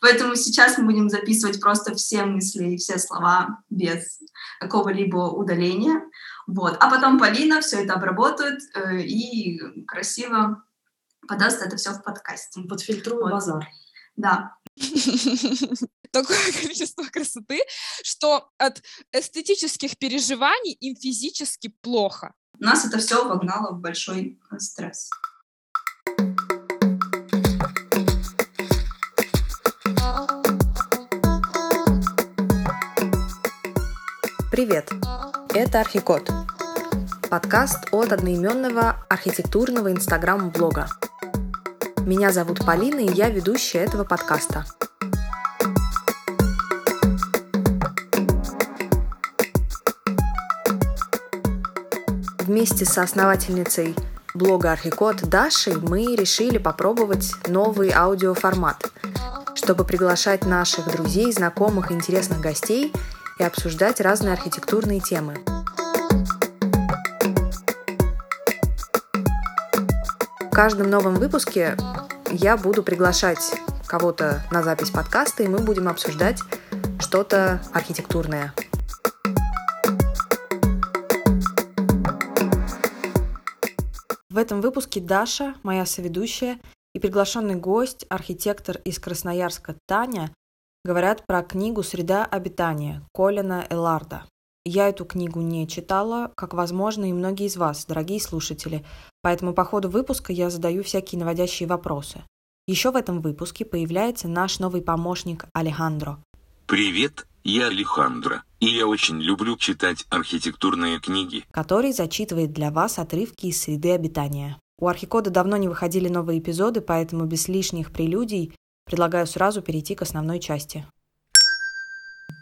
Поэтому сейчас мы будем записывать просто все мысли и все слова без какого-либо удаления. Вот. А потом Полина все это обработает э, и красиво подаст это все в подкасте. Подфильтруем вот. базар. Да. Такое количество красоты, что от эстетических переживаний им физически плохо. Нас это все вогнало в большой стресс. Привет! Это Архикод. Подкаст от одноименного архитектурного инстаграм-блога. Меня зовут Полина, и я ведущая этого подкаста. Вместе со основательницей блога Архикод Дашей мы решили попробовать новый аудиоформат, чтобы приглашать наших друзей, знакомых интересных гостей – и обсуждать разные архитектурные темы. В каждом новом выпуске я буду приглашать кого-то на запись подкаста, и мы будем обсуждать что-то архитектурное. В этом выпуске Даша, моя соведущая, и приглашенный гость, архитектор из Красноярска Таня, говорят про книгу «Среда обитания» Колина Эларда. Я эту книгу не читала, как, возможно, и многие из вас, дорогие слушатели, поэтому по ходу выпуска я задаю всякие наводящие вопросы. Еще в этом выпуске появляется наш новый помощник Алехандро. Привет, я Алехандро, и я очень люблю читать архитектурные книги. Который зачитывает для вас отрывки из среды обитания. У Архикода давно не выходили новые эпизоды, поэтому без лишних прелюдий Предлагаю сразу перейти к основной части.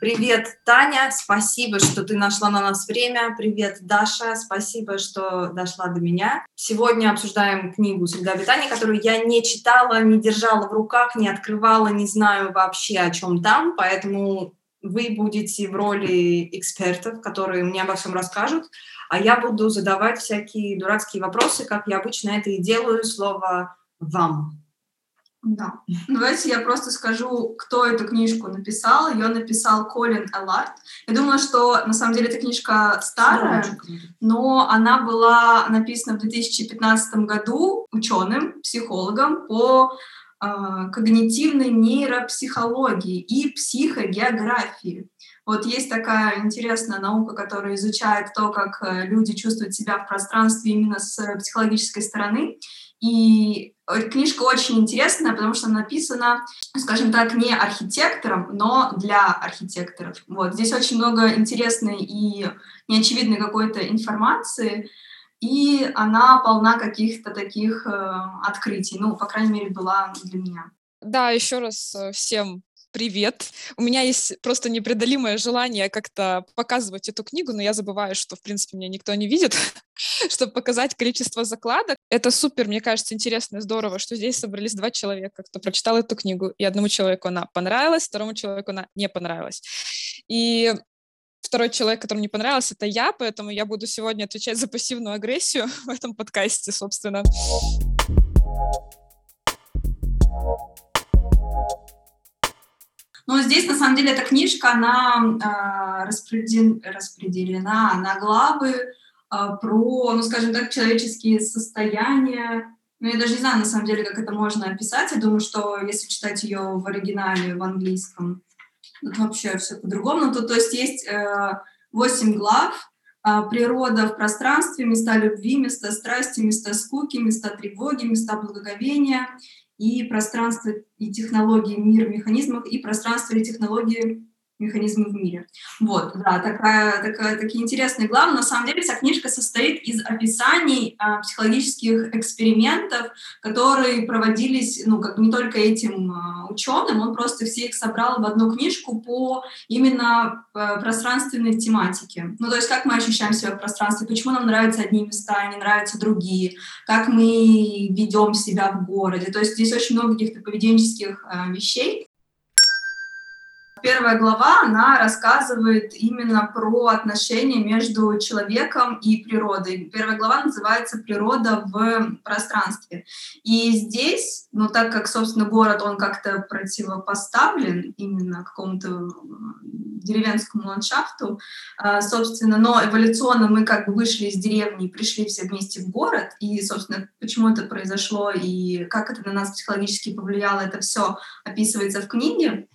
Привет, Таня, спасибо, что ты нашла на нас время. Привет, Даша, спасибо, что дошла до меня. Сегодня обсуждаем книгу «Среда обитания», которую я не читала, не держала в руках, не открывала, не знаю вообще о чем там, поэтому вы будете в роли экспертов, которые мне обо всем расскажут, а я буду задавать всякие дурацкие вопросы, как я обычно это и делаю, слово «вам». Да. Давайте я просто скажу, кто эту книжку написал. Ее написал Колин Эллард. Я думаю, что на самом деле эта книжка старая, но она была написана в 2015 году ученым, психологом по э, когнитивной нейропсихологии и психогеографии. Вот есть такая интересная наука, которая изучает то, как э, люди чувствуют себя в пространстве именно с психологической стороны. И книжка очень интересная, потому что написана, скажем так, не архитектором, но для архитекторов. Вот. Здесь очень много интересной и неочевидной какой-то информации, и она полна каких-то таких э, открытий. Ну, по крайней мере, была для меня. Да, еще раз э, всем привет. У меня есть просто непреодолимое желание как-то показывать эту книгу, но я забываю, что, в принципе, меня никто не видит, чтобы показать количество закладок. Это супер, мне кажется, интересно и здорово, что здесь собрались два человека, кто прочитал эту книгу, и одному человеку она понравилась, второму человеку она не понравилась. И второй человек, которому не понравилось, это я, поэтому я буду сегодня отвечать за пассивную агрессию в этом подкасте, собственно. Но здесь, на самом деле, эта книжка, она э, распредел... распределена на главы про, ну, скажем так, человеческие состояния. Ну, я даже не знаю, на самом деле, как это можно описать. Я думаю, что если читать ее в оригинале, в английском, тут вообще все по-другому. Ну, тут, то есть есть э, 8 глав, природа в пространстве, места любви, места страсти, места скуки, места тревоги, места благоговения и пространство и технологии мир механизмов, и пространство и технологии механизмы в мире. Вот, да, такая, такая, такие интересные главы. На самом деле вся книжка состоит из описаний а, психологических экспериментов, которые проводились, ну, как не только этим а, ученым, он просто все их собрал в одну книжку по именно а, пространственной тематике. Ну, то есть как мы ощущаем себя в пространстве, почему нам нравятся одни места, а не нравятся другие, как мы ведем себя в городе. То есть здесь очень много каких-то поведенческих а, вещей, первая глава, она рассказывает именно про отношения между человеком и природой. Первая глава называется «Природа в пространстве». И здесь, ну так как, собственно, город, он как-то противопоставлен именно какому-то деревенскому ландшафту, а, собственно, но эволюционно мы как бы вышли из деревни и пришли все вместе в город, и, собственно, почему это произошло и как это на нас психологически повлияло, это все описывается в книге.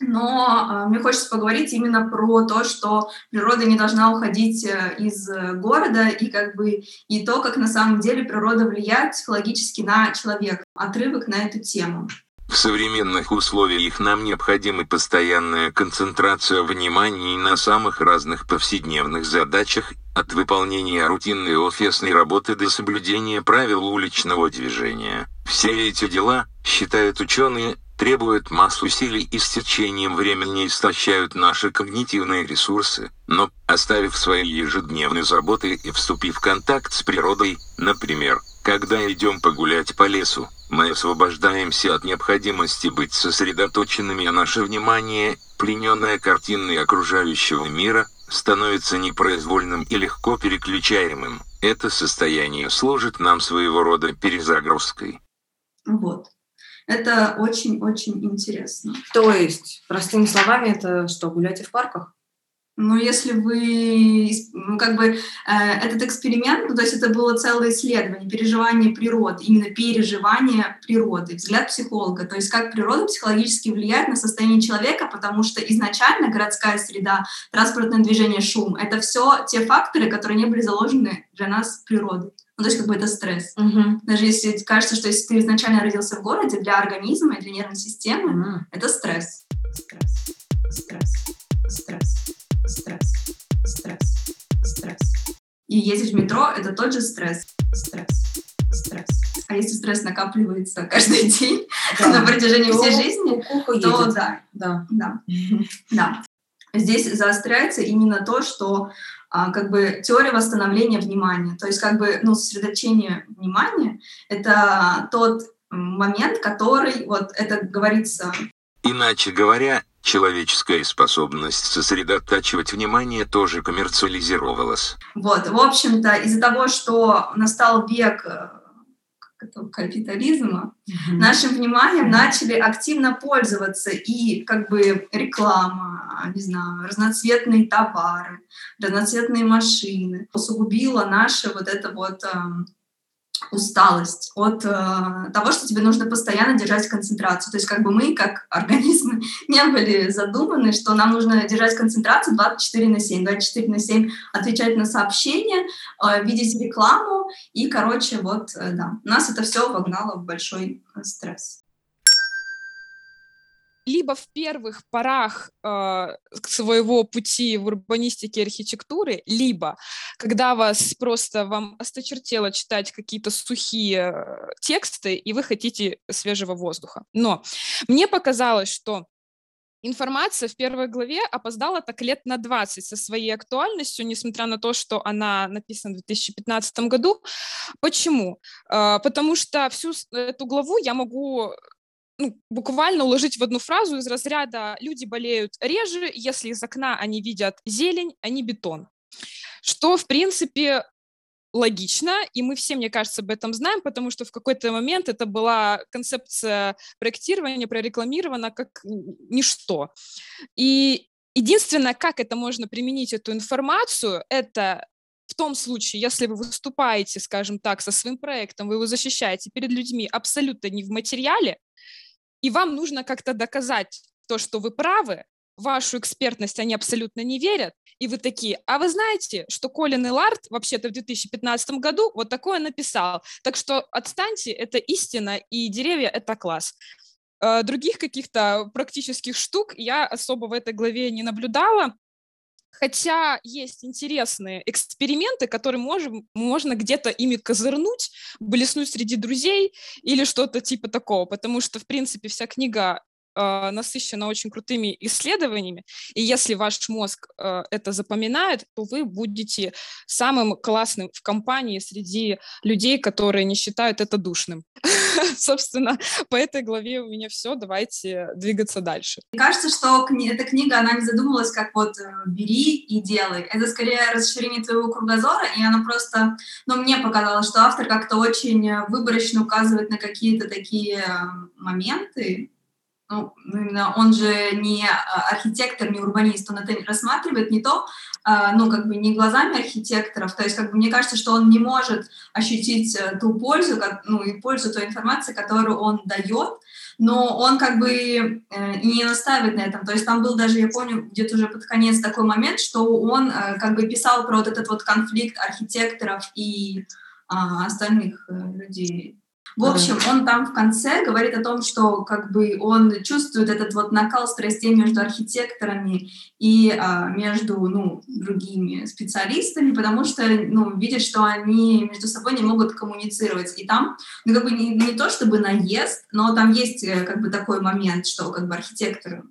Но э, мне хочется поговорить именно про то, что природа не должна уходить э, из города и как бы и то, как на самом деле природа влияет психологически на человека. Отрывок на эту тему. В современных условиях нам необходима постоянная концентрация внимания на самых разных повседневных задачах, от выполнения рутинной офисной работы до соблюдения правил уличного движения. Все эти дела, считают ученые, требуют масс усилий и с течением времени истощают наши когнитивные ресурсы, но, оставив свои ежедневные заботы и вступив в контакт с природой, например, когда идем погулять по лесу, мы освобождаемся от необходимости быть сосредоточенными, а наше внимание, плененное картиной окружающего мира, становится непроизвольным и легко переключаемым. Это состояние служит нам своего рода перезагрузкой. Вот. Это очень-очень интересно. То есть, простыми словами, это что, гуляйте в парках? Ну, если вы, ну, как бы, э, этот эксперимент, ну, то есть это было целое исследование, переживание природы, именно переживание природы, взгляд психолога, то есть как природа психологически влияет на состояние человека, потому что изначально городская среда, транспортное движение, шум — это все те факторы, которые не были заложены для нас природой. Ну, то есть как бы это стресс. Угу. Даже если кажется, что если ты изначально родился в городе, для организма и для нервной системы М. это стресс. Стресс. Стресс. Стресс. Стресс. Стресс. Стресс. И ездить в метро — это тот же стресс. Стресс. Стресс. А если стресс накапливается каждый день на протяжении всей жизни, то едет. да, Да. да, да. Здесь заостряется именно то, что как бы теория восстановления внимания, то есть как бы ну, сосредоточение внимания — это тот момент, который, вот это говорится Иначе говоря, человеческая способность сосредотачивать внимание тоже коммерциализировалась. Вот, в общем-то, из-за того, что настал век э, капитализма, Мгм. нашим вниманием начали активно пользоваться и как бы реклама, не знаю, разноцветные товары, разноцветные машины. Усугубила наше вот это вот эм, усталость от э, того, что тебе нужно постоянно держать концентрацию. То есть как бы мы, как организмы, не были задуманы, что нам нужно держать концентрацию 24 на 7. 24 на 7 отвечать на сообщения, э, видеть рекламу. И, короче, вот, э, да, нас это все вогнало в большой э, стресс. Либо в первых порах э, своего пути в урбанистике и архитектуры, либо когда вас просто вам осточертело читать какие-то сухие э, тексты, и вы хотите свежего воздуха. Но мне показалось, что информация в первой главе опоздала так лет на 20 со своей актуальностью, несмотря на то, что она написана в 2015 году. Почему? Э, Потому что всю эту главу я могу ну, буквально уложить в одну фразу из разряда «люди болеют реже, если из окна они видят зелень, а не бетон». Что, в принципе, логично, и мы все, мне кажется, об этом знаем, потому что в какой-то момент это была концепция проектирования прорекламирована как ничто. И единственное, как это можно применить, эту информацию, это в том случае, если вы выступаете, скажем так, со своим проектом, вы его защищаете перед людьми абсолютно не в материале, и вам нужно как-то доказать то, что вы правы, вашу экспертность они абсолютно не верят, и вы такие, а вы знаете, что Колин Элард вообще-то в 2015 году вот такое написал, так что отстаньте, это истина, и деревья — это класс. Э, Других каких-то практических штук я особо в этой главе не наблюдала, Хотя есть интересные эксперименты, которые можем, можно где-то ими козырнуть, блеснуть среди друзей или что-то типа такого, потому что, в принципе, вся книга э, насыщена очень крутыми исследованиями, и если ваш мозг э, это запоминает, то вы будете самым классным в компании среди людей, которые не считают это душным. Собственно, по этой главе у меня все. Давайте двигаться дальше. Мне кажется, что эта книга, она не задумывалась как вот э, бери и делай. Это скорее расширение твоего кругозора, и она просто, ну, мне показалось, что автор как-то очень э, выборочно указывает на какие-то такие э, моменты, ну, именно он же не архитектор, не урбанист, он это рассматривает не то, ну, как бы не глазами архитекторов, то есть, как бы, мне кажется, что он не может ощутить ту пользу, ну, и пользу той информации, которую он дает, но он как бы э, не настаивает на этом. То есть там был даже, я помню, где-то уже под конец такой момент, что он э, как бы писал про вот этот вот конфликт архитекторов и а, остальных э, людей. В общем, он там в конце говорит о том, что как бы он чувствует этот вот накал страстей между архитекторами и а, между ну, другими специалистами, потому что ну, видит, что они между собой не могут коммуницировать. И там, ну как бы не, не то чтобы наезд, но там есть э, как бы такой момент, что как бы архитекторы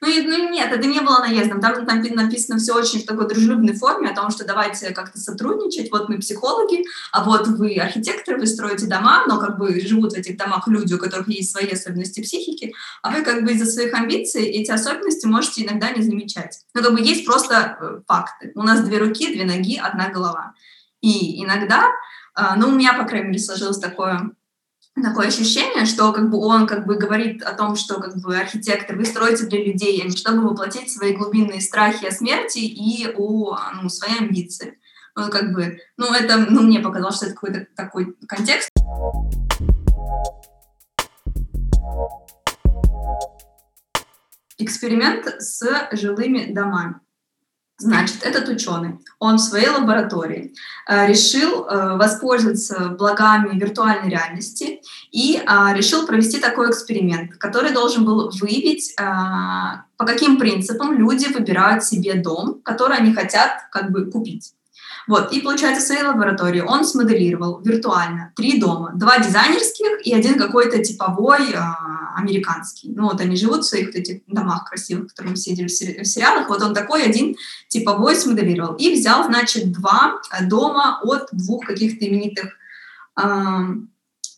ну, ну нет, это не было наездом. Там, там написано все очень в такой дружелюбной форме о том, что давайте как-то сотрудничать. Вот мы психологи, а вот вы архитекторы, вы строите дома, но как бы живут в этих домах люди, у которых есть свои особенности психики, а вы как бы из-за своих амбиций эти особенности можете иногда не замечать. Ну, как бы есть просто э, факты. У нас две руки, две ноги, одна голова. И иногда, а, ну, у меня, по крайней мере, сложилось такое такое ощущение, что как бы он как бы говорит о том, что как бы архитектор, вы строите для людей, а чтобы воплотить свои глубинные страхи о смерти и о ну, своей амбиции. Ну, как бы, ну, это, ну, мне показалось, что это какой-то такой контекст. Эксперимент с жилыми домами. Значит, этот ученый, он в своей лаборатории э, решил э, воспользоваться благами виртуальной реальности и э, решил провести такой эксперимент, который должен был выявить, э, по каким принципам люди выбирают себе дом, который они хотят как бы купить. Вот, и получается, в своей лаборатории он смоделировал виртуально три дома. Два дизайнерских и один какой-то типовой э, американский. Ну вот они живут в своих вот этих домах красивых, которые мы все видели в сериалах. Вот он такой один типовой смоделировал. И взял, значит, два дома от двух каких-то именитых э,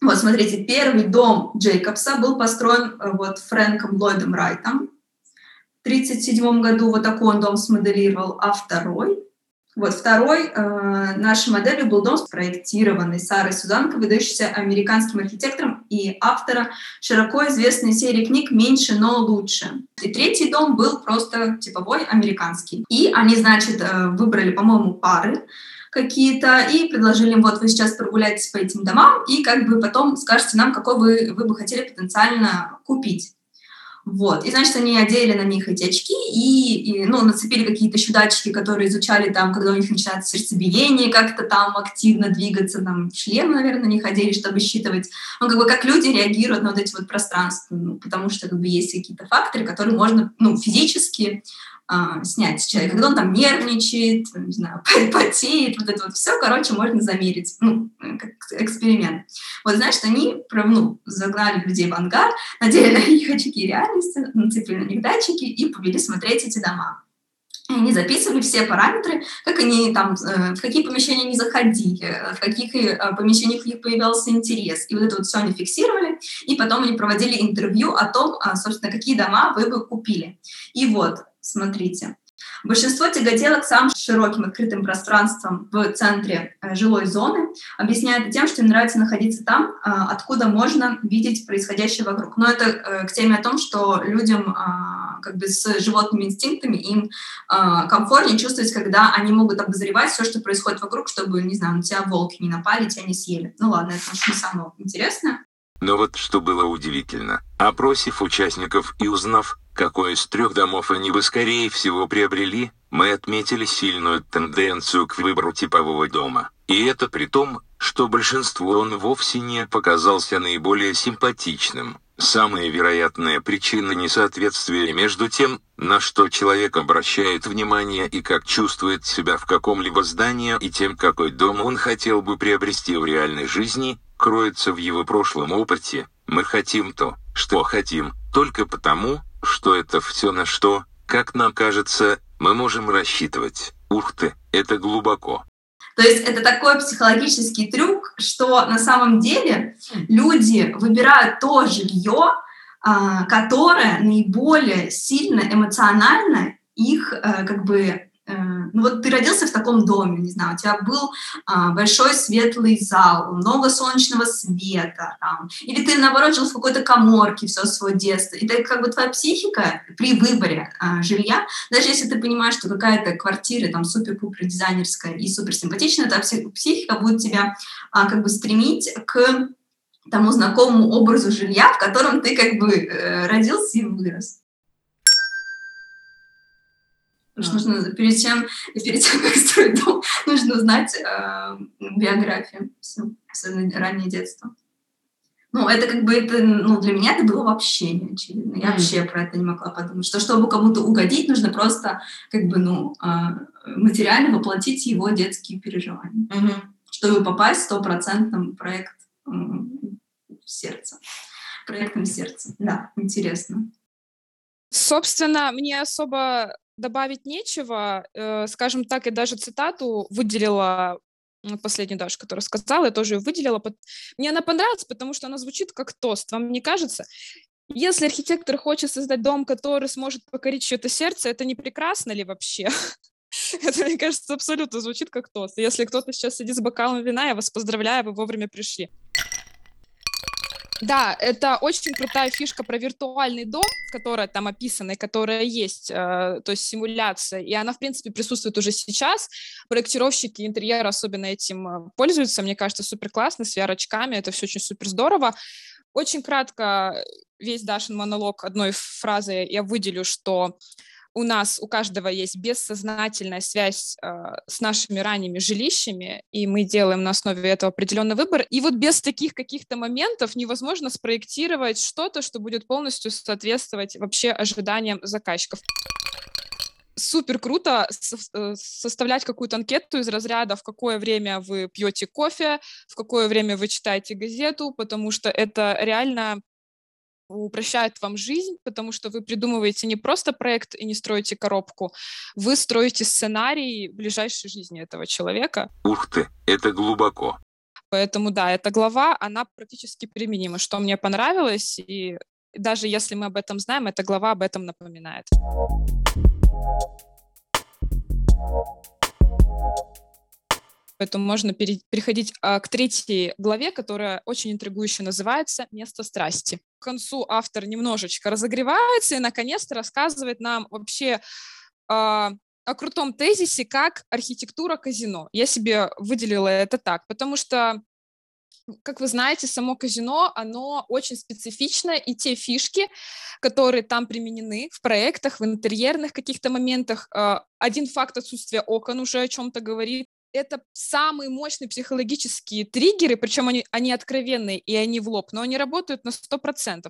вот, смотрите, первый дом Джейкобса был построен э, вот Фрэнком Ллойдом Райтом в 1937 году. Вот такой он дом смоделировал. А второй вот второй э, нашей моделью был дом, спроектированный Сарой Сузанко, выдающимся американским архитектором и автора широко известной серии книг «Меньше, но лучше». И третий дом был просто типовой американский. И они, значит, э, выбрали, по-моему, пары какие-то и предложили им, вот вы сейчас прогуляйтесь по этим домам и как бы потом скажете нам, какой вы, вы бы хотели потенциально купить. Вот. И, значит, они одели на них эти очки и, и ну, нацепили какие-то еще датчики, которые изучали там, когда у них начинается сердцебиение, как-то там активно двигаться, там шлем, наверное, не ходили, чтобы считывать, ну, как бы как люди реагируют на вот эти вот пространства, ну, потому что как бы есть какие-то факторы, которые можно, ну, физически а, снять человека, когда он там нервничает, не знаю, потеет, вот это вот все, короче, можно замерить, ну, как эксперимент. Вот, значит, они, ну, загнали людей в ангар, надели на них очки реальности, нацепили на них датчики и повели смотреть эти дома. И они записывали все параметры, как они там, э, в какие помещения они заходили, в каких э, помещениях у них появился интерес. И вот это вот все они фиксировали, и потом они проводили интервью о том, а, собственно, какие дома вы бы купили. И вот, смотрите, Большинство тяготело к самым широким открытым пространствам в центре э, жилой зоны, объясняя это тем, что им нравится находиться там, а, откуда можно видеть происходящее вокруг. Но это э, к теме о том, что людям а, как бы с животными инстинктами им а, комфортнее чувствовать, когда они могут обозревать все, что происходит вокруг, чтобы, не знаю, на тебя волки не напали, тебя не съели. Ну ладно, это не самое интересное. Но вот что было удивительно, опросив участников и узнав, какой из трех домов они бы скорее всего приобрели, мы отметили сильную тенденцию к выбору типового дома. И это при том, что большинству он вовсе не показался наиболее симпатичным. Самая вероятная причина несоответствия между тем, на что человек обращает внимание и как чувствует себя в каком-либо здании, и тем, какой дом он хотел бы приобрести в реальной жизни, кроется в его прошлом опыте. Мы хотим то, что хотим, только потому, что это все на что, как нам кажется, мы можем рассчитывать. Ух ты, это глубоко. То есть это такой психологический трюк, что на самом деле люди выбирают то жилье, а, которое наиболее сильно эмоционально их э, как бы ну вот ты родился в таком доме, не знаю, у тебя был а, большой светлый зал, много солнечного света, там, или ты, наоборот, жил в какой-то коморке все свое детство, и это как бы твоя психика при выборе а, жилья, даже если ты понимаешь, что какая-то квартира там супер-пупер дизайнерская и супер симпатичная, то психика будет тебя а, как бы стремить к тому знакомому образу жилья, в котором ты как бы э, родился и вырос. Потому что нужно перед тем, перед тем, как строить дом, нужно узнать э, биографию, всю, особенно раннее детство. Ну, это как бы, это, ну, для меня это было вообще не очевидно. Я mm. вообще про это не могла подумать. Что чтобы кому-то угодить, нужно просто, как бы, ну, э, материально воплотить его детские переживания. Mm-hmm. Чтобы попасть в стопроцентном проект э, сердца. Проектом сердца. Да, интересно. Собственно, мне особо добавить нечего. Э, скажем так, я даже цитату выделила последнюю Дашу, которая сказала, я тоже ее выделила. Мне она понравилась, потому что она звучит как тост. Вам не кажется? Если архитектор хочет создать дом, который сможет покорить чье-то сердце, это не прекрасно ли вообще? Это, мне кажется, абсолютно звучит как тост. Если кто-то сейчас сидит с бокалом вина, я вас поздравляю, вы вовремя пришли. Да, это очень крутая фишка про виртуальный дом, которая там описана и которая есть, э, то есть симуляция, и она, в принципе, присутствует уже сейчас. Проектировщики интерьера особенно этим э, пользуются, мне кажется, супер классно, с VR-очками, это все очень супер здорово. Очень кратко весь Дашин монолог одной фразой я выделю, что у нас у каждого есть бессознательная связь э, с нашими ранними жилищами, и мы делаем на основе этого определенный выбор. И вот без таких каких-то моментов невозможно спроектировать что-то, что будет полностью соответствовать вообще ожиданиям заказчиков супер круто э, составлять какую-то анкету из разряда, в какое время вы пьете кофе, в какое время вы читаете газету, потому что это реально упрощает вам жизнь, потому что вы придумываете не просто проект и не строите коробку, вы строите сценарий ближайшей жизни этого человека. Ух ты, это глубоко. Поэтому да, эта глава, она практически применима, что мне понравилось, и даже если мы об этом знаем, эта глава об этом напоминает. Поэтому можно переходить а, к третьей главе, которая очень интригующе называется «Место страсти». Концу автор немножечко разогревается и, наконец-то, рассказывает нам вообще а, о крутом тезисе, как архитектура казино. Я себе выделила это так, потому что как вы знаете, само казино, оно очень специфично, и те фишки, которые там применены в проектах, в интерьерных каких-то моментах, а, один факт отсутствия окон уже о чем-то говорит, это самые мощные психологические триггеры, причем они, они откровенные и они в лоб, но они работают на 100%.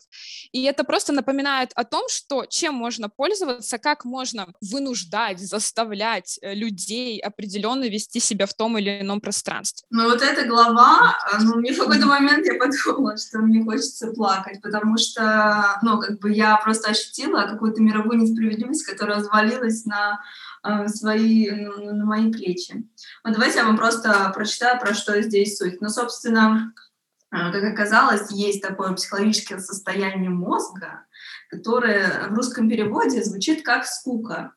И это просто напоминает о том, что чем можно пользоваться, как можно вынуждать, заставлять э, людей определенно вести себя в том или ином пространстве. Ну вот эта глава, а, ну мне в какой-то момент я подумала, что мне хочется плакать, потому что, ну как бы я просто ощутила какую-то мировую несправедливость, которая развалилась на Э, свои, на мои плечи. Вот давайте я вам просто прочитаю, про что здесь суть. Ну, собственно, э, как оказалось, есть такое психологическое состояние мозга, которое в русском переводе звучит как скука.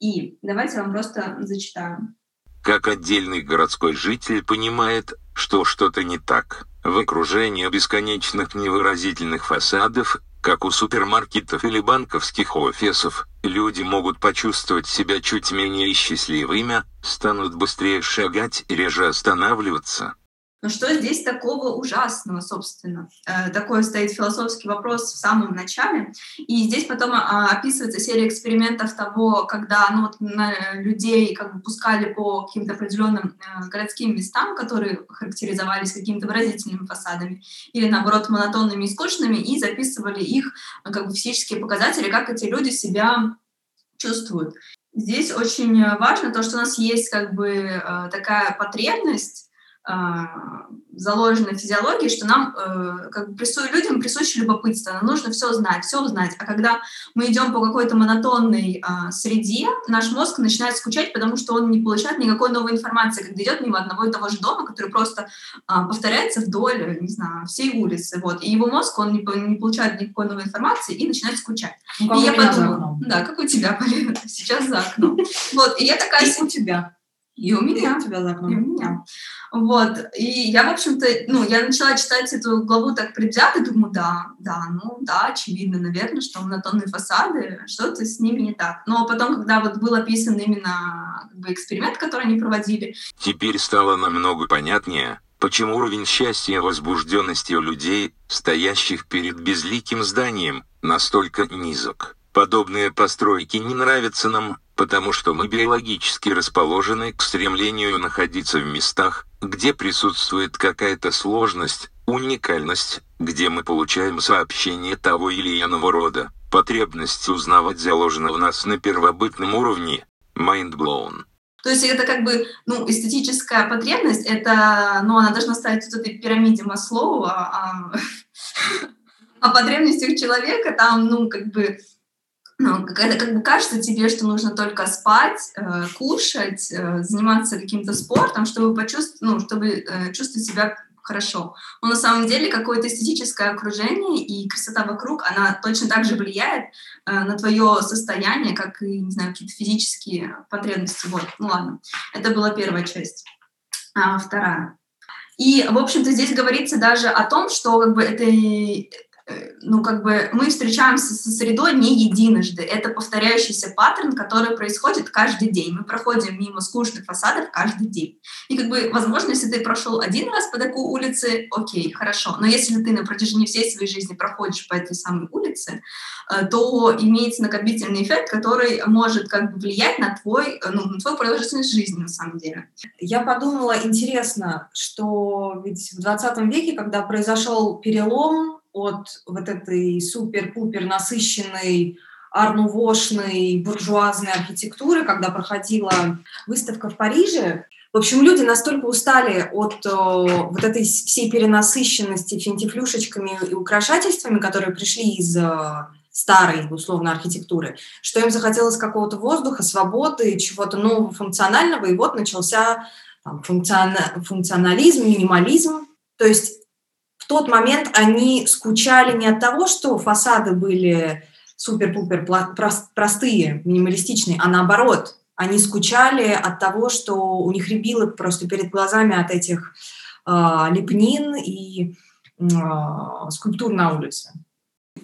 И давайте я вам просто зачитаю. Как отдельный городской житель понимает, что что-то не так. В окружении бесконечных невыразительных фасадов как у супермаркетов или банковских офисов, люди могут почувствовать себя чуть менее счастливыми, станут быстрее шагать и реже останавливаться, но что здесь такого ужасного, собственно? Э, такой стоит философский вопрос в самом начале. И здесь потом а, описывается серия экспериментов того, когда ну, вот, людей как бы пускали по каким-то определенным э, городским местам, которые характеризовались какими-то выразительными фасадами, или наоборот монотонными и скучными, и записывали их э, как бы физические показатели, как эти люди себя чувствуют. Здесь очень важно то, что у нас есть как бы такая потребность заложено в физиологии, что нам, э, как бы прису... людям присуще любопытство, нам нужно все знать, все узнать. А когда мы идем по какой-то монотонной э, среде, наш мозг начинает скучать, потому что он не получает никакой новой информации, когда идет мимо одного и того же дома, который просто э, повторяется вдоль, не знаю, всей улицы. Вот. И его мозг, он не, не получает никакой новой информации и начинает скучать. Ну, и я подумала, да, как у тебя, Полина, сейчас за окном. Вот, и я такая... И у тебя. И у меня. И у тебя за окном. И у меня. Вот, и я, в общем-то, ну, я начала читать эту главу так предвзято, думаю, да, да, ну, да, очевидно, наверное, что монотонные фасады, что-то с ними не так. Но потом, когда вот был описан именно как бы, эксперимент, который они проводили... Теперь стало намного понятнее, почему уровень счастья и возбужденности у людей, стоящих перед безликим зданием, настолько низок. Подобные постройки не нравятся нам, потому что мы биологически расположены к стремлению находиться в местах, где присутствует какая-то сложность, уникальность, где мы получаем сообщения того или иного рода. Потребность узнавать заложена в нас на первобытном уровне. Mind blown. То есть это как бы, ну, эстетическая потребность, это, ну, она должна стать в этой пирамиде Маслоу, а, а, о потребностях человека там, ну, как бы, ну, это как бы кажется тебе, что нужно только спать, э, кушать, э, заниматься каким-то спортом, чтобы почувствовать, ну, чтобы э, чувствовать себя хорошо. Но на самом деле какое-то эстетическое окружение и красота вокруг, она точно так же влияет э, на твое состояние, как и, не знаю, какие-то физические потребности. Вот, ну ладно. Это была первая часть. А, вторая. И, в общем-то, здесь говорится даже о том, что как бы это ну, как бы мы встречаемся со средой не единожды. Это повторяющийся паттерн, который происходит каждый день. Мы проходим мимо скучных фасадов каждый день. И как бы, возможно, если ты прошел один раз по такой улице, окей, хорошо. Но если ты на протяжении всей своей жизни проходишь по этой самой улице, э, то имеется накопительный эффект, который может как бы влиять на твой, э, ну, на твою продолжительность жизни на самом деле. Я подумала, интересно, что ведь в 20 веке, когда произошел перелом от вот этой супер-пупер насыщенной арнувошной буржуазной архитектуры, когда проходила выставка в Париже. В общем, люди настолько устали от о, э, вот этой всей перенасыщенности финтифлюшечками и украшательствами, которые пришли из о, э, старой, условно, архитектуры, что им захотелось какого-то воздуха, свободы, чего-то нового, функционального, и вот начался там, функционализм, минимализм. То есть тот момент они скучали не от того, что фасады были супер-пупер простые, минималистичные, а наоборот, они скучали от того, что у них рябило просто перед глазами от этих э, лепнин и э, скульптур на улице.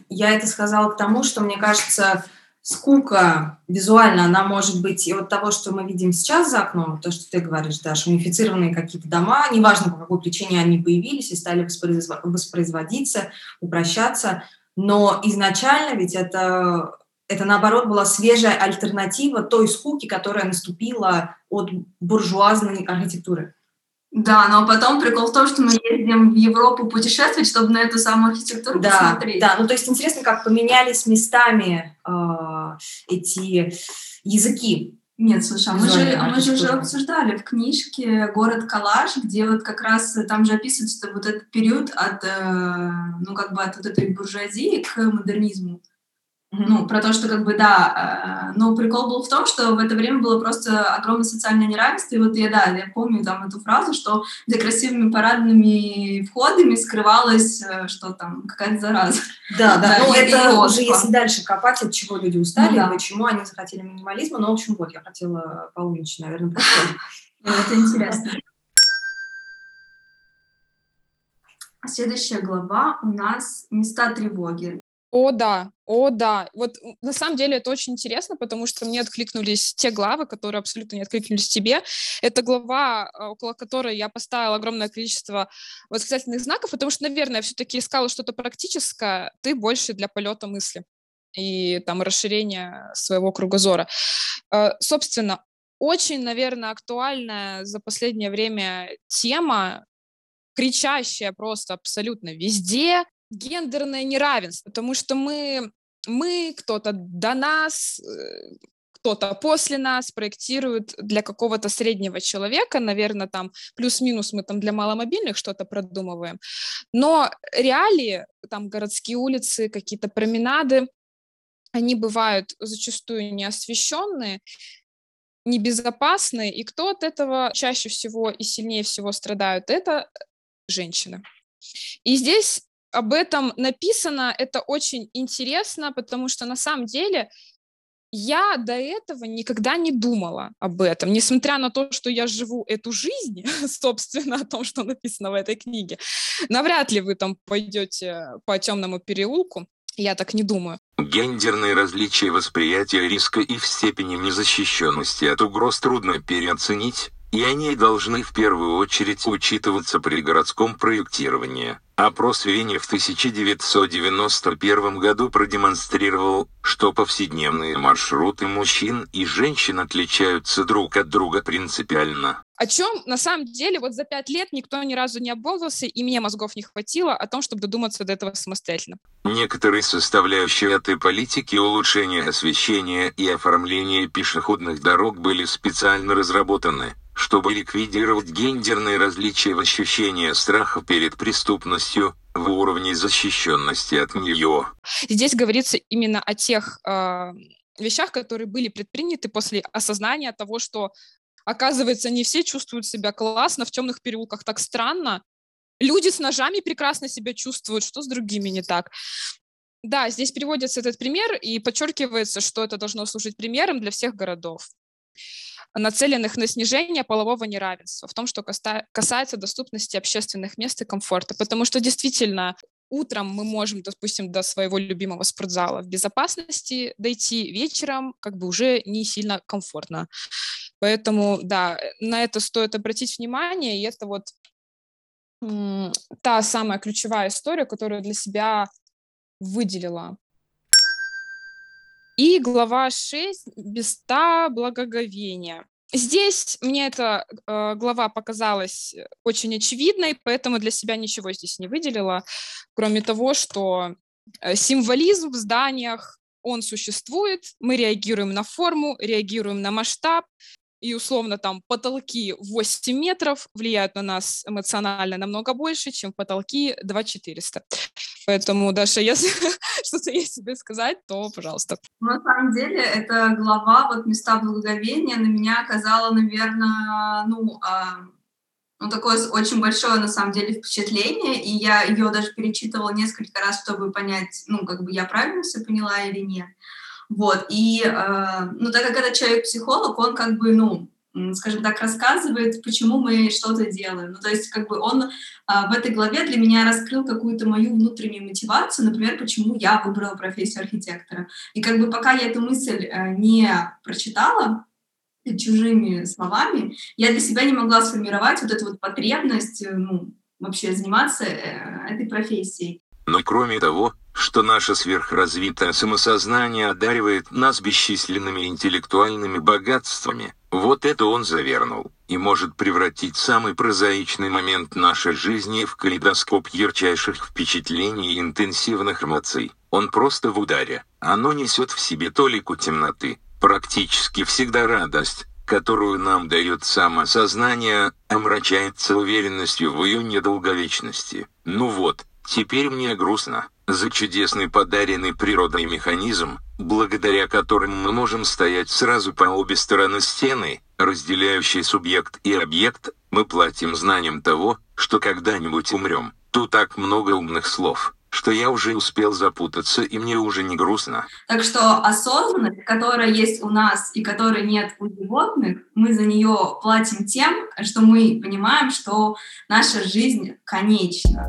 Я это сказала к тому, что, мне кажется, скука визуально, она может быть и от того, что мы видим сейчас за окном, то, что ты говоришь, да, шумифицированные какие-то дома, неважно, по какой причине они появились и стали воспроизводиться, упрощаться, но изначально ведь это, это наоборот была свежая альтернатива той скуки, которая наступила от буржуазной архитектуры. Да, но потом прикол в том, что мы ездим в Европу путешествовать, чтобы на эту самую архитектуру да, посмотреть. Да, ну то есть интересно, как поменялись местами э, эти языки. Нет, слушай, а мы же, а мы же уже обсуждали в книжке «Город Калаш», где вот как раз там же описывается вот этот период от, э, ну, как бы от вот этой буржуазии к модернизму. Ну, про то, что как бы, да, э, но прикол был в том, что в это время было просто огромное социальное неравенство, и вот я, да, я помню там эту фразу, что за красивыми парадными входами скрывалась, э, что там, какая-то зараза. Да, да, ну это уже если дальше копать, от чего люди устали, ну, да. почему они захотели минимализма, ну, в общем, вот, я хотела поумничать, наверное, Это интересно. Следующая глава у нас «Места тревоги». О, да, о, да. Вот на самом деле это очень интересно, потому что мне откликнулись те главы, которые абсолютно не откликнулись тебе. Это глава, а, около которой я поставила огромное количество восклицательных знаков, потому что, наверное, я все-таки искала что-то практическое, ты больше для полета мысли и там расширения своего кругозора. А, собственно, очень, наверное, актуальная за последнее время тема, кричащая просто абсолютно везде, гендерное неравенство, потому что мы, мы кто-то до нас, э, кто-то после нас проектирует для какого-то среднего человека, наверное, там плюс-минус мы там для маломобильных что-то продумываем, но реалии, там городские улицы, какие-то променады, они бывают зачастую неосвещенные, небезопасные, и кто от этого чаще всего и сильнее всего страдают, это женщины. И здесь об этом написано, это очень интересно, потому что на самом деле я до этого никогда не думала об этом, несмотря на то, что я живу эту жизнь, собственно, о том, что написано в этой книге. Навряд ли вы там пойдете по темному переулку, я так не думаю. Гендерные различия восприятия риска и в степени незащищенности от угроз трудно переоценить, и они должны в первую очередь учитываться при городском проектировании. Опрос Вене в 1991 году продемонстрировал, что повседневные маршруты мужчин и женщин отличаются друг от друга принципиально. О чем на самом деле вот за пять лет никто ни разу не обмолвился, и мне мозгов не хватило о том, чтобы додуматься до этого самостоятельно. Некоторые составляющие этой политики улучшения освещения и оформления пешеходных дорог были специально разработаны чтобы ликвидировать гендерные различия в ощущении страха перед преступностью, в уровне защищенности от нее. Здесь говорится именно о тех э, вещах, которые были предприняты после осознания того, что, оказывается, не все чувствуют себя классно, в темных переулках так странно, люди с ножами прекрасно себя чувствуют, что с другими не так. Да, здесь приводится этот пример и подчеркивается, что это должно служить примером для всех городов нацеленных на снижение полового неравенства, в том, что касается доступности общественных мест и комфорта. Потому что действительно утром мы можем, допустим, до своего любимого спортзала в безопасности дойти, вечером как бы уже не сильно комфортно. Поэтому, да, на это стоит обратить внимание, и это вот та самая ключевая история, которую для себя выделила. И глава 6 «Места благоговения». Здесь мне эта э, глава показалась очень очевидной, поэтому для себя ничего здесь не выделила, кроме того, что э, символизм в зданиях, он существует, мы реагируем на форму, реагируем на масштаб, и условно там потолки 8 метров влияют на нас эмоционально намного больше, чем потолки 2400. Поэтому, Даша, если что-то есть тебе сказать, то пожалуйста. На самом деле, эта глава, вот «Места благоговения» на меня оказала, наверное, ну, а, ну, такое очень большое, на самом деле, впечатление, и я ее даже перечитывала несколько раз, чтобы понять, ну, как бы я правильно все поняла или нет. Вот, и, э, ну, так как этот человек-психолог, он как бы, ну, скажем так, рассказывает, почему мы что-то делаем. Ну, то есть, как бы он а, в этой главе для меня раскрыл какую-то мою внутреннюю мотивацию, например, почему я выбрала профессию архитектора. И как бы пока я эту мысль а, не прочитала, чужими словами, я для себя не могла сформировать вот эту вот потребность, э, ну, вообще заниматься э, этой профессией. Но кроме того, что наше сверхразвитое самосознание одаривает нас бесчисленными интеллектуальными богатствами, вот это он завернул, и может превратить самый прозаичный момент нашей жизни в калейдоскоп ярчайших впечатлений и интенсивных эмоций. Он просто в ударе. Оно несет в себе толику темноты, практически всегда радость, которую нам дает самосознание, омрачается уверенностью в ее недолговечности. Ну вот, Теперь мне грустно за чудесный подаренный природой механизм, благодаря которому мы можем стоять сразу по обе стороны стены, разделяющей субъект и объект, мы платим знанием того, что когда-нибудь умрем. Тут так много умных слов, что я уже успел запутаться, и мне уже не грустно. Так что осознанность, которая есть у нас и которой нет у животных, мы за нее платим тем, что мы понимаем, что наша жизнь конечна.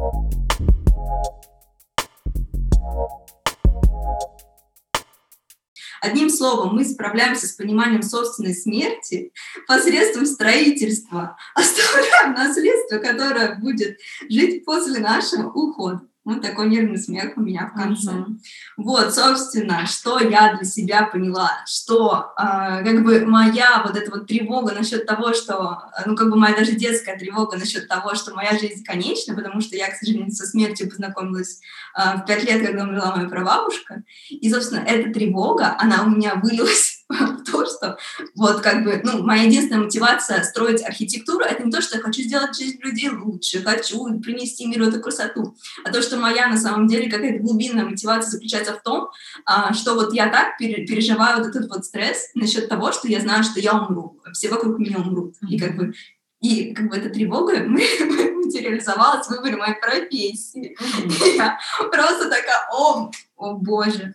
Одним словом, мы справляемся с пониманием собственной смерти посредством строительства, оставляем наследство, которое будет жить после нашего ухода. Вот такой нервный смех у меня в конце. Uh-huh. Вот, собственно, что я для себя поняла, что э, как бы моя вот эта вот тревога насчет того, что, ну как бы моя даже детская тревога насчет того, что моя жизнь конечна, потому что я, к сожалению, со смертью познакомилась э, в пять лет, когда умерла моя прабабушка, и, собственно, эта тревога, она у меня вылилась то, что вот как бы, ну, моя единственная мотивация строить архитектуру, это не то, что я хочу сделать жизнь людей лучше, хочу принести миру эту красоту, а то, что моя на самом деле какая-то глубинная мотивация заключается в том, а, что вот я так переживаю вот этот вот стресс насчет того, что я знаю, что я умру, все вокруг меня умрут. И как бы и как бы эта тревога материализовалась в выборе моей профессии. Я просто такая, о, о боже,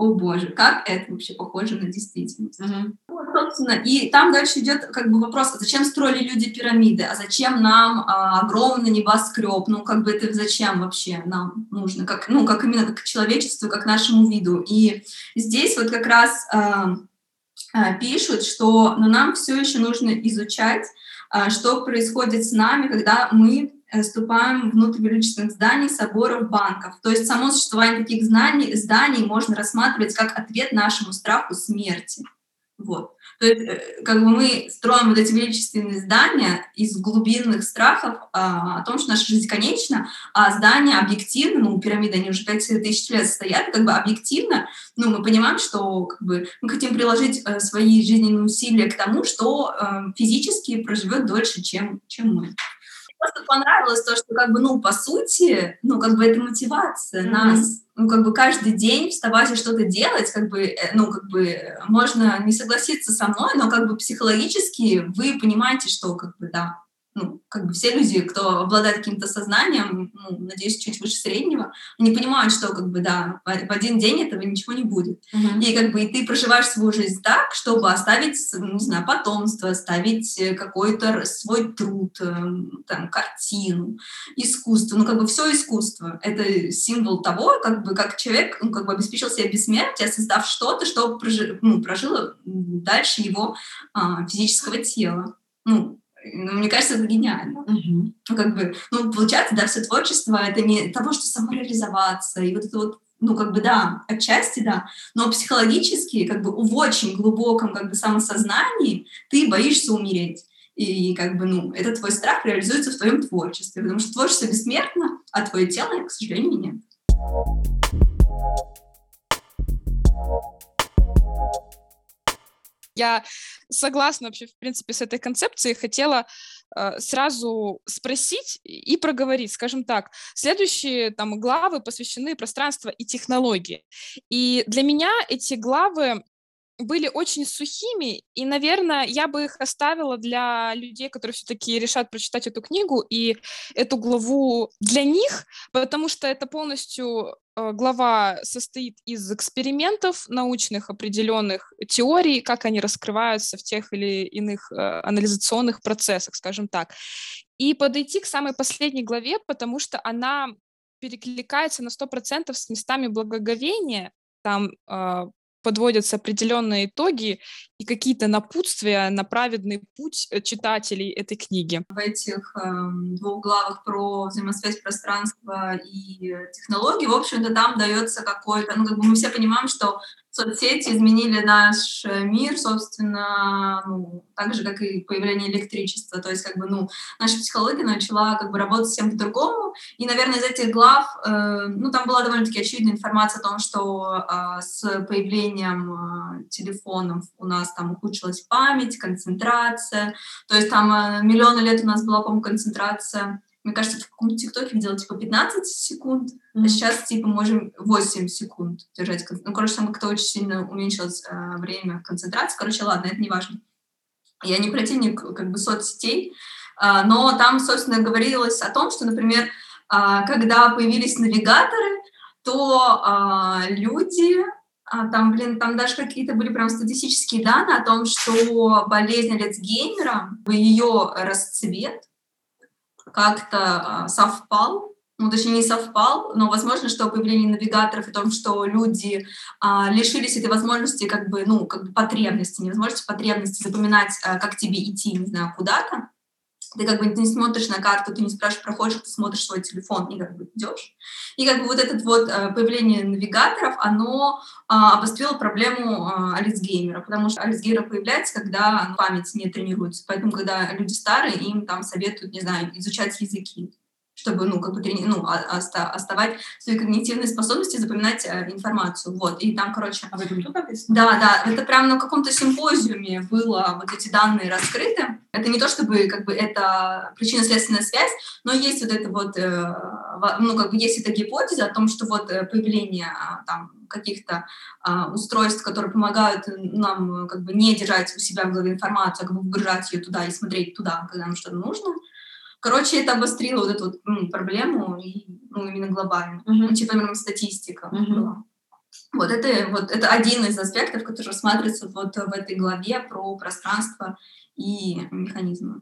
о боже, как это вообще похоже на действительность. Mm-hmm. Вот, собственно, и там дальше идет как бы вопрос, а зачем строили люди пирамиды, а зачем нам а, огромный небоскреб, ну как бы это зачем вообще нам нужно, как, ну как именно как человечеству, как нашему виду. И здесь вот как раз а, а, пишут, что ну, нам все еще нужно изучать а, что происходит с нами, когда мы ступаем внутрь величественных зданий, соборов, банков. То есть само существование таких знаний, зданий можно рассматривать как ответ нашему страху смерти. Вот. То есть, э, как бы мы строим вот эти величественные здания из глубинных страхов а, о том, что наша жизнь конечна, а здания объективно, ну, пирамиды, они уже 5 тысяч лет стоят, как бы объективно, ну, мы понимаем, что как бы, мы хотим приложить э, свои жизненные усилия к тому, что э, физически проживет дольше, чем, чем мы просто понравилось то, что как бы, ну, по сути, ну, как бы это мотивация mm-hmm. нас ну, как бы каждый день вставать и что-то делать, как бы, э, ну, как бы можно не согласиться со мной, но как бы психологически вы понимаете, что, как бы, да, ну, как бы все люди, кто обладает каким-то сознанием, ну, надеюсь, чуть выше среднего, они понимают, что как бы да, в один день этого ничего не будет. Uh-huh. И как бы и ты проживаешь свою жизнь так, чтобы оставить, не знаю, потомство, оставить э, какой-то свой труд, э, там, картину, искусство, ну как бы все искусство. Это символ того, как бы как человек, ну как бы обеспечил себе бессмертие, создав что-то, что прожи, ну, прожило дальше его а, физического тела. Ну, ну, мне кажется, это гениально. Uh-huh. Ну, как бы, ну, получается, да, все творчество — это не того, что самореализоваться, и вот это вот ну, как бы, да, отчасти, да, но психологически, как бы, в очень глубоком, как бы, самосознании ты боишься умереть. И, как бы, ну, этот твой страх реализуется в твоем творчестве, потому что творчество бессмертно, а твое тело, к сожалению, нет. Я согласна вообще, в принципе, с этой концепцией. Хотела э, сразу спросить и проговорить, скажем так. Следующие там главы посвящены пространству и технологии. И для меня эти главы были очень сухими, и, наверное, я бы их оставила для людей, которые все-таки решат прочитать эту книгу и эту главу для них, потому что это полностью э, глава состоит из экспериментов научных, определенных теорий, как они раскрываются в тех или иных э, анализационных процессах, скажем так. И подойти к самой последней главе, потому что она перекликается на 100% с местами благоговения, там э, подводятся определенные итоги и какие-то напутствия на праведный путь э, читателей этой книги. В этих э, двух главах про взаимосвязь пространства и технологий, в общем-то, там дается какой-то, ну, как бы мы все понимаем, что соцсети изменили наш э, мир, собственно, ну, так же, как и появление электричества. То есть, как бы, ну, наша психология начала как бы работать всем по-другому. И, наверное, из этих глав, э, ну, там была довольно-таки очевидная информация о том, что э, с появлением э, телефонов у нас там ухудшилась память, концентрация. То есть там э, миллионы лет у нас была, по-моему, концентрация мне кажется, в каком-то ТикТоке видела, типа, 15 секунд, mm-hmm. а сейчас, типа, можем 8 секунд держать. Ну, короче, там как-то очень сильно уменьшилось э, время концентрации. Короче, ладно, это не важно. Я не противник, как бы, соцсетей, э, но там, собственно, говорилось о том, что, например, э, когда появились навигаторы, то э, люди а, там, блин, там даже какие-то были прям статистические данные о том, что болезнь Альцгеймера, ее расцвет как-то а, совпал, ну, точнее, не совпал, но возможно, что появление навигаторов и том, что люди а, лишились этой возможности, как бы, ну, как бы потребности, невозможности потребности запоминать, а, как тебе идти, не знаю, куда-то, ты как бы не смотришь на карту, ты не спрашиваешь, проходишь, ты смотришь свой телефон и как бы идешь. И как бы вот это вот э, появление навигаторов, оно а, обострило проблему а, потому что Альцгеймер появляется, когда память не тренируется. Поэтому, когда люди старые, им там советуют, не знаю, изучать языки чтобы, ну, как бы, трени... ну, оста... оставать свои когнитивные способности, запоминать э, информацию, вот, и там, короче... А в этом тут написано? Да, да, это прям на каком-то симпозиуме было вот эти данные раскрыты. Это не то, чтобы, как бы, это причинно-следственная связь, но есть вот это вот, э, ну, как бы, есть эта гипотеза о том, что вот э, появление а, там каких-то а, устройств, которые помогают нам как бы не держать у себя в голове информацию, а как бы выгружать ее туда и смотреть туда, когда нам что-то нужно, Короче, это обострило вот эту вот, ну, проблему, и, ну, именно глобально. Uh-huh. Ну, типа, именно статистика uh-huh. была. Вот это, вот это один из аспектов, который рассматривается вот в этой главе про пространство и механизмы.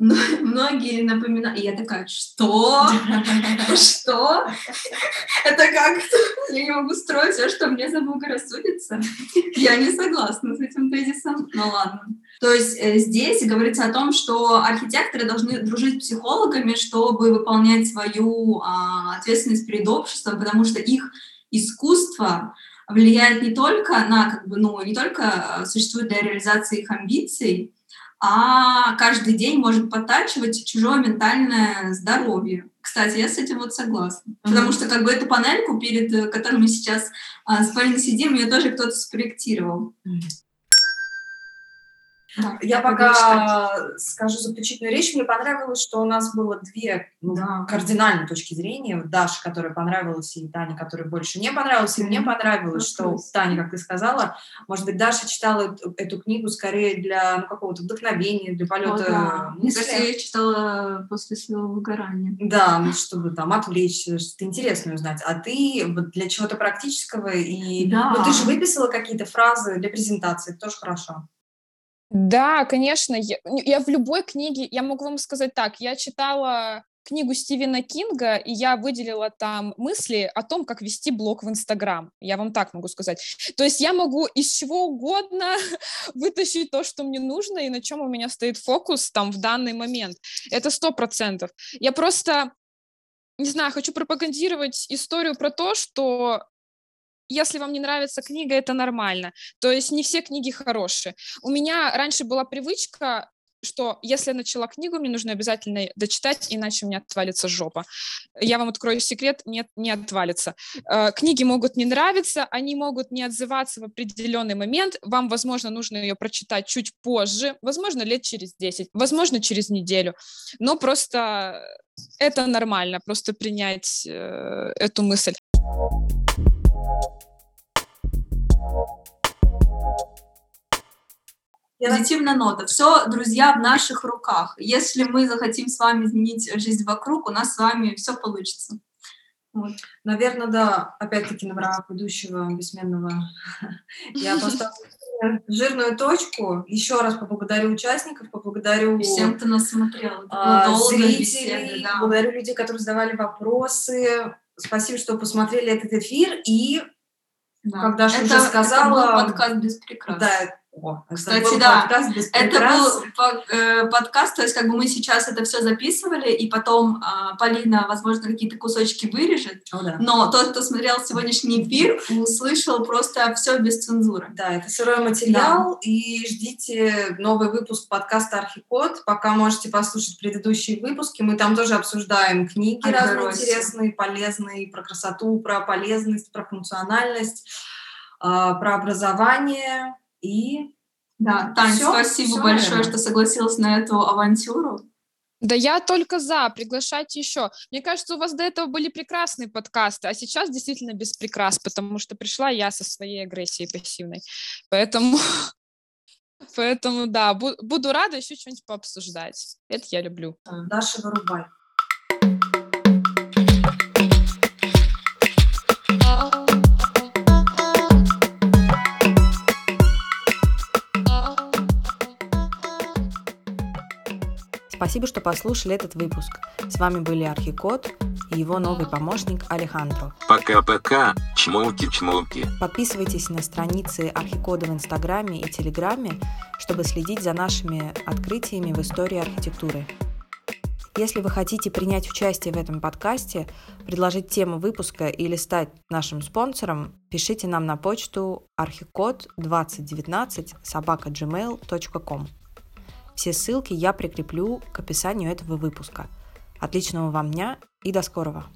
многие напоминают. И я такая, что? Что? Это как? Я не могу строить все, что мне заблагорассудится. Я не согласна с этим тезисом. Ну ладно. То есть э, здесь говорится о том, что архитекторы должны дружить с психологами, чтобы выполнять свою а, ответственность перед обществом, потому что их искусство влияет не только на, как бы, ну, не только а, существует для реализации их амбиций, а каждый день может подтачивать чужое ментальное здоровье. Кстати, я с этим вот согласна. Mm-hmm. Потому что как бы эту панельку, перед э, которой мы сейчас а, с Полиной сидим, ее тоже кто-то спроектировал. Mm-hmm. Да, я пока скажу заключительную речь. Мне понравилось, что у нас было две ну, да. кардинальные точки зрения. Даша, которая понравилась, и Таня, которая больше не понравилась. И мне понравилось, что Таня, как ты сказала, может быть, Даша читала эту, эту книгу скорее для ну, какого-то вдохновения, для полета О, да. Мне кажется, я читала после своего выгорания. Да, ну, чтобы там отвлечься, что-то интересное узнать. А ты вот для чего-то практического и... Да. Ну, ты же выписала какие-то фразы для презентации, это тоже хорошо. Да, конечно. Я, я в любой книге, я могу вам сказать так, я читала книгу Стивена Кинга, и я выделила там мысли о том, как вести блог в Инстаграм. Я вам так могу сказать. То есть я могу из чего угодно вытащить то, что мне нужно, и на чем у меня стоит фокус там в данный момент. Это сто процентов. Я просто, не знаю, хочу пропагандировать историю про то, что если вам не нравится книга, это нормально. То есть не все книги хорошие. У меня раньше была привычка что если я начала книгу, мне нужно обязательно дочитать, иначе у меня отвалится жопа. Я вам открою секрет, нет, не отвалится. Э, книги могут не нравиться, они могут не отзываться в определенный момент, вам, возможно, нужно ее прочитать чуть позже, возможно, лет через 10, возможно, через неделю, но просто это нормально, просто принять э, эту мысль. Позитивная нота. Все, друзья, в наших руках. Если мы захотим с вами изменить жизнь вокруг, у нас с вами все получится. Вот. Наверное, да, опять-таки на правах ведущего бессменного я поставлю жирную точку. Еще раз поблагодарю участников, поблагодарю всем, кто нас смотрел. А, зрителей, беседы, да. благодарю людей, которые задавали вопросы. Спасибо, что посмотрели этот эфир. И, да. как Даша это, уже сказала... Это был подкаст без прикрас. Да, о, Кстати, да, это был э, подкаст, то есть как бы мы сейчас это все записывали, и потом э, Полина, возможно, какие-то кусочки вырежет, О, да. но тот, кто смотрел сегодняшний эфир, услышал просто все без цензуры. Да, это сырой материал, да. и ждите новый выпуск подкаста «Архикод», пока можете послушать предыдущие выпуски, мы там тоже обсуждаем книги разные интересные, полезные, про красоту, про полезность, про функциональность, э, про образование, и да, Тань, все, спасибо все большое, наверное. что согласилась на эту авантюру. Да я только за, приглашайте еще. Мне кажется, у вас до этого были прекрасные подкасты, а сейчас действительно без прикрас, потому что пришла я со своей агрессией пассивной. Поэтому, поэтому да, буду рада еще что-нибудь пообсуждать. Это я люблю. Даша, вырубай. Спасибо, что послушали этот выпуск. С вами были Архикод и его новый помощник Алехандро. Пока-пока, чмоки-чмоки. Подписывайтесь на страницы Архикода в Инстаграме и Телеграме, чтобы следить за нашими открытиями в истории архитектуры. Если вы хотите принять участие в этом подкасте, предложить тему выпуска или стать нашим спонсором, пишите нам на почту архикод 2019 собака gmail.com. Все ссылки я прикреплю к описанию этого выпуска. Отличного вам дня и до скорого!